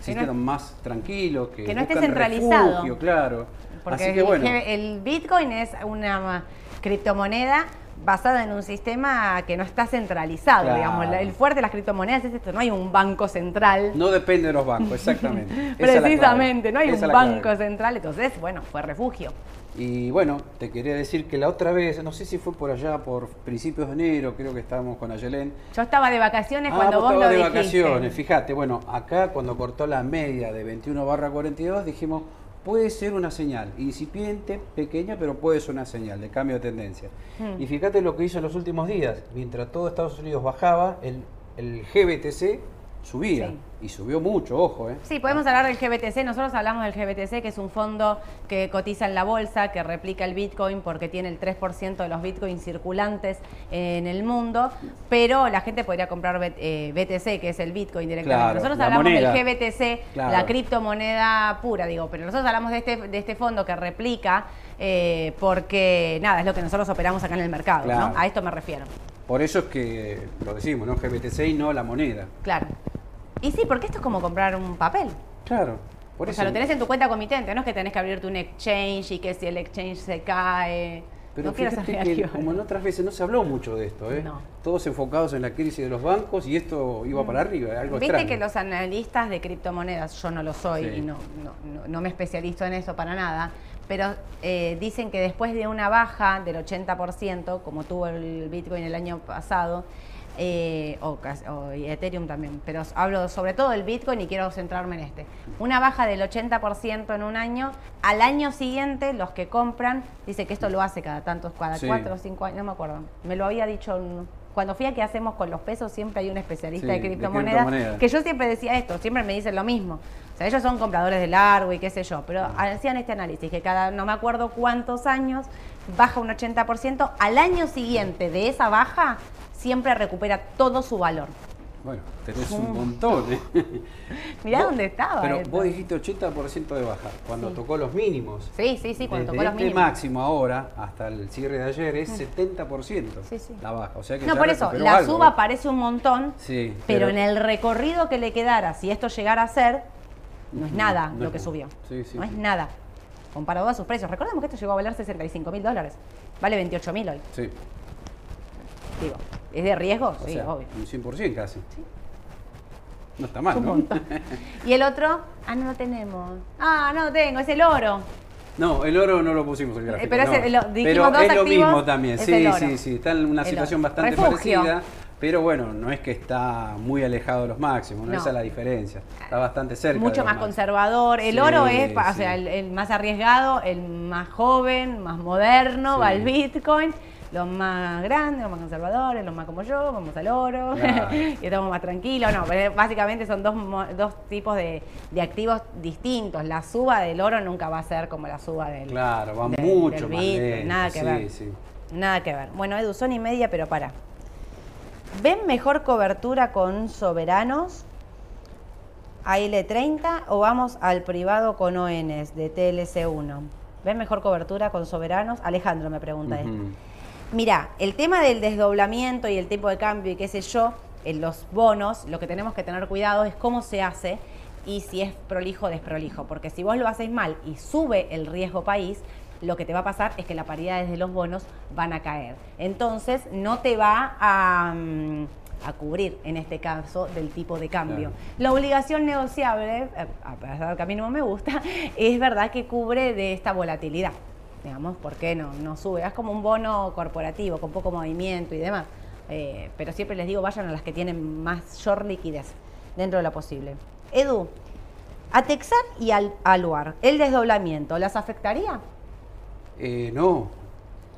que no- más tranquilos, que, que no esté centralizado. refugio, claro. Porque Así que bueno, el Bitcoin es una criptomoneda basada en un sistema que no está centralizado, Claro. digamos. El fuerte de las criptomonedas es esto, no hay un banco central. No depende de los bancos, exactamente. Precisamente, no hay Esa un clave. banco central, entonces, bueno, fue refugio. Y bueno, te quería decir que la otra vez, no sé si fue por allá, por principios de enero, creo que estábamos con Ayelén. Yo estaba de vacaciones Ah, cuando vos vos lo de dijiste. vacaciones, fíjate, bueno, acá cuando cortó la media de 21 barra 42 dijimos, puede ser una señal, incipiente, pequeña, pero puede ser una señal de cambio de tendencia. Hmm. Y fíjate lo que hizo en los últimos días, mientras todo Estados Unidos bajaba, el, el GBTC subía, Sí. y subió mucho, ojo, ¿eh? Sí, podemos hablar del GBTC. Nosotros hablamos del GBTC, que es un fondo que cotiza en la bolsa, que replica el Bitcoin porque tiene el 3% de los Bitcoins circulantes en el mundo, pero la gente podría comprar B- eh, BTC, que es el Bitcoin directamente. Claro, nosotros la hablamos moneda. del GBTC, Claro. la criptomoneda pura, digo, pero nosotros hablamos de este, de este fondo que replica eh, porque, nada, es lo que nosotros operamos acá en el mercado, Claro. ¿no? A esto me refiero. Por eso es que lo decimos, ¿no? GBTC y no la moneda. Claro. Y sí, porque esto es como comprar un papel. Claro, por o eso. sea, lo tenés en tu cuenta comitente, no es que tenés que abrirte un exchange y que si el exchange se cae. Pero no fíjate que, como en otras veces, no se habló mucho de esto, ¿eh? No. Todos enfocados en la crisis de los bancos y esto iba para arriba, algo Viste extraño. que los analistas de criptomonedas, yo no lo soy Sí. y no, no, no- no me especializo en eso para nada, pero eh, dicen que después de una baja del 80%, como tuvo el Bitcoin el año pasado, eh, o, Ethereum también, pero hablo sobre todo del Bitcoin y quiero centrarme en este. Una baja del 80% en un año, al año siguiente los que compran, dice que esto lo hace cada tantos, cada Sí. cuatro o cinco años, no me acuerdo, me lo había dicho... un- cuando fui a qué hacemos con los pesos, siempre hay un especialista Sí, de de criptomonedas criptomonedas. que yo siempre decía esto, siempre me dicen lo mismo. O sea, ellos son compradores de largo y qué sé yo, pero hacían este análisis que cada no me acuerdo cuántos años baja un 80%, al año siguiente de esa baja siempre recupera todo su valor. Bueno, tenés un montón. ¿eh? Mirá Vos- dónde estaba. Pero esto. vos dijiste 80% de baja, cuando Sí. tocó los mínimos. Sí, sí, sí, cuando Desde tocó los este mínimos. máximo ahora, hasta el cierre de ayer, es 70% Sí, sí. la baja. O sea que No, por eso, la algo, suba ¿eh? parece un montón, Sí, pero, pero- en el recorrido que le quedara, si esto llegara a ser, no es nada no lo que subió. Sí, sí, no es nada. Comparado a sus precios. Recordemos que esto llegó a valer 65 mil dólares. Vale 28 mil hoy. Sí, Digo, ¿es de riesgo? o sí, sea, obvio. un 100% casi. No está Es mal, un ¿no? montón. Y el otro, ah, no lo tenemos. Ah, no lo tengo, es el oro. No, el oro no lo pusimos el gráfico. pero no. ese- lo- Pero dos es lo mismo también. es Sí, el oro. sí, sí. Está en una El situación oro. bastante Refugio. parecida. Pero bueno, no es que está muy alejado de los máximos, no, No. esa es la diferencia. Está bastante cerca. de Mucho los más máximos. conservador. El Sí, oro es, pa- o sí. sea, el, el más arriesgado, el más joven, más moderno, Sí. va al Bitcoin. Los más grandes, los más conservadores, los más como yo, vamos al oro Claro. y estamos más tranquilos. No, pero básicamente son dos, dos tipos de, de activos distintos. La suba del oro nunca va a ser como la suba del, Claro, va del- mucho del más lento, Nada que sí, ver. sí. Nada que ver. Bueno, Edu, son y media, pero para. ¿Ven mejor cobertura con soberanos? AL30 o vamos al privado con ONs de TLC1? ¿Ven mejor cobertura con soberanos? Alejandro me pregunta esto. Mira, el tema del desdoblamiento y el tipo de cambio y qué sé yo, en los bonos, lo que tenemos que tener cuidado es cómo se hace y si es prolijo o desprolijo. Porque si vos lo haces mal y sube el riesgo país, lo que te va a pasar es que las paridades de los bonos van a caer. Entonces, no te va a, mm, a cubrir, en este caso, del tipo de cambio. Claro. La obligación negociable, eh, a pesar que a mí no me gusta, es verdad que cubre de esta volatilidad. Digamos, ¿por qué no? No sube. Es como un bono corporativo con poco movimiento y demás. Eh, pero siempre les digo, vayan a las que tienen más short liquidez dentro de lo posible. Edu, a Texar y al Aluar, ¿el desdoblamiento las afectaría? Eh, no.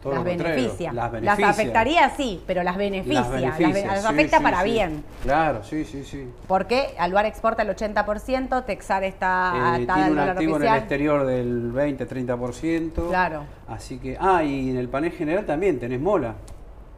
Todo las beneficia. Las afectaría, sí, pero las beneficia. Las Las, beneficia, be- las sí, afecta sí, para sí. bien. Claro, sí, sí, sí. Porque Aluar exporta el 80%, Texar está Eh, tiene un activo en el exterior del 20-30%. Claro. Así que, ah, y en el panel general también tenés mola.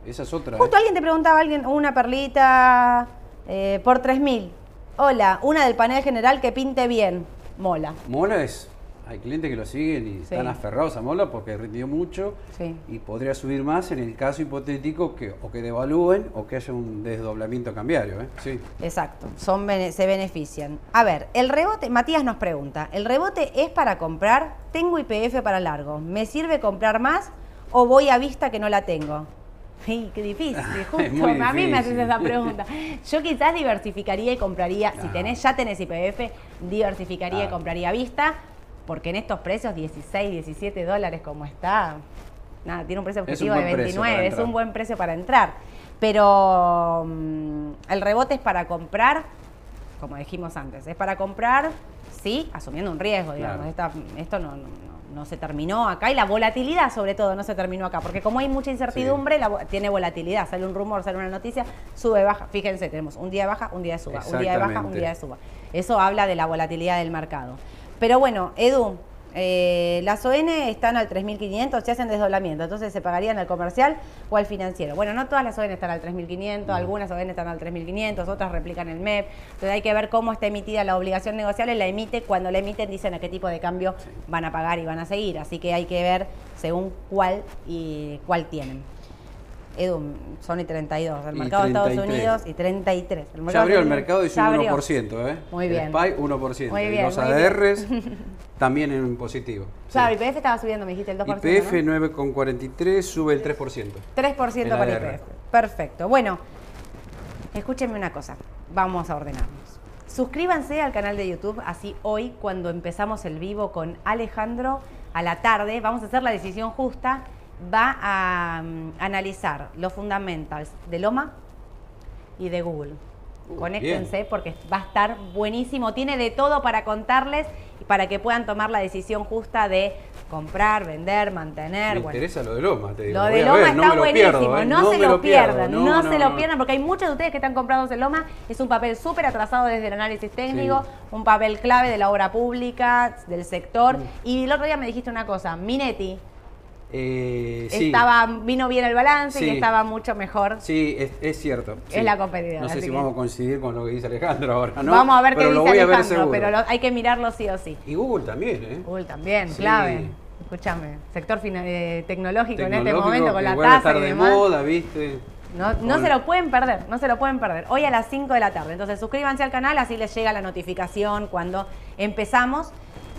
Esa es otra. Justo ¿eh? alguien te preguntaba, alguien, una perlita eh, por 3.000. Hola, una del panel general que pinte bien. Mola. Mola es. Hay clientes que lo siguen y Sí. están aferrados a Mola porque rindió mucho Sí. y podría subir más en el caso hipotético que o que devalúen o que haya un desdoblamiento cambiario. ¿eh? Sí. Exacto, son se benefician. A ver, el rebote, Matías nos pregunta, ¿el rebote es para comprar? Tengo IPF para largo, ¿me sirve comprar más o voy a vista que no la tengo? Sí, qué difícil, justo. A mí me haces esa pregunta. Yo quizás diversificaría y compraría, si tenés, ya tenés IPF, diversificaría y compraría a vista, porque en estos precios, 16, 17 dólares como está, nada, tiene un precio un objetivo de buen precio 29, para es un buen precio para entrar. Pero mm, el rebote es para comprar, como dijimos antes, es para comprar, sí, asumiendo un riesgo, digamos. Claro. Esta- esto no, no- no- no se terminó acá y la volatilidad sobre todo no se terminó acá, porque como hay mucha incertidumbre, la vo- tiene volatilidad, sale un rumor, sale una noticia, sube, baja. Fíjense, tenemos un día de baja, un día de suba, un día de baja, un día de suba. Eso habla de la volatilidad del mercado. Pero bueno, Edu, eh, las ON están al 3.500, se hacen desdoblamiento, entonces se pagarían al comercial o al financiero. Bueno, no todas las ON están al 3.500, algunas ON están al 3.500, otras replican el MEP, entonces hay que ver cómo está emitida la obligación negociable, la emite, cuando la emiten dicen a qué tipo de cambio van a pagar y van a seguir, así que hay que ver según cuál y cuál tienen. Edu, son y 32, el mercado de Estados 33. Unidos y 33. El Ya abrió el mercado y subió abrió. 1%, ¿eh? Muy El bien. SPY 1%. Muy y los muy bien. ADRs también en positivo. Claro, Sí. IPF estaba subiendo, me dijiste el 2%. YPF ¿no? 9,43 sube el 3%. 3% El para. IPF. Perfecto. Bueno, escúchenme una cosa. Vamos a ordenarnos. Suscríbanse al canal de YouTube, así hoy cuando empezamos el vivo con Alejandro a la tarde, vamos a hacer la decisión justa, va a mm, analizar los fundamentals de Loma y de Google. Uh, Conéctense bien. porque va a estar buenísimo. Tiene de todo para contarles y para que puedan tomar la decisión justa de comprar, vender, mantener. Me bueno. interesa lo de Loma, te digo. Lo de Loma ver, está no buenísimo, pierdo, ¿eh? no, se lo pierdan, no, se lo pierdan, porque hay muchos de ustedes que están comprados en Loma, es un papel súper atrasado desde el análisis técnico, Sí. un papel clave de la obra pública, del sector, Mm. y el otro día me dijiste una cosa, Minetti Eh, sí. estaba, vino bien el balance y estaba mucho mejor. Sí, es, es cierto. Es sí. la competidora, No sé si que- vamos a coincidir con lo que dice Alejandro ahora, ¿no? Vamos a ver pero qué dice Alejandro, pero lo- hay que mirarlo sí o sí. Y Google también, ¿eh? Google también, clave. Escúchame, sector eh, tecnológico, en este momento con la tasa y de demás. moda, ¿viste? No, no se lo pueden perder, no se lo pueden perder. Hoy a las 5 de la tarde. Entonces suscríbanse al canal, así les llega la notificación cuando empezamos.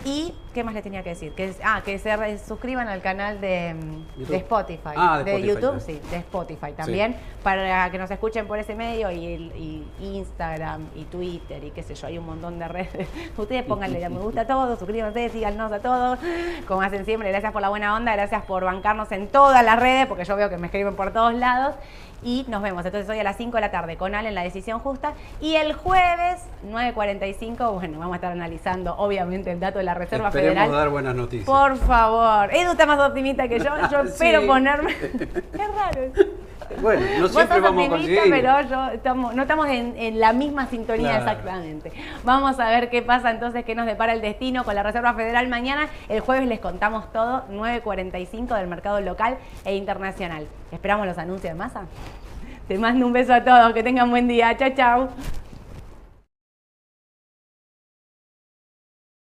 Y, ¿qué más les tenía que decir? Que, ah, que se suscriban al canal de, mm, de Spotify. Ah, de Spotify, YouTube, sí. de Spotify también. Para que nos escuchen por ese medio y, Instagram y Twitter y qué sé yo, hay un montón de redes. Ustedes pónganle a me gusta a todos, suscríbanse, síganos a todos. Como hacen siempre, gracias por la buena onda, gracias por bancarnos en todas las redes, porque yo veo que me escriben por todos lados. Y nos vemos entonces hoy a las 5 de la tarde con Ale en la decisión justa. Y el jueves, 9.45, bueno, vamos a estar analizando obviamente el dato de la Reserva Esperemos Federal. dar buenas noticias. Por favor. Edu está más optimista que yo. Yo Sí. espero ponerme. Qué raro. Bueno, no siempre vamos a conseguir. pero yo estamos, no estamos en, en la misma sintonía Claro. exactamente. Vamos a ver qué pasa entonces, qué nos depara el destino con la Reserva Federal mañana. El jueves les contamos todo, 9.45 del mercado local e internacional. Esperamos los anuncios de masa. Te mando un beso a todos, que tengan buen día. Chao, chao.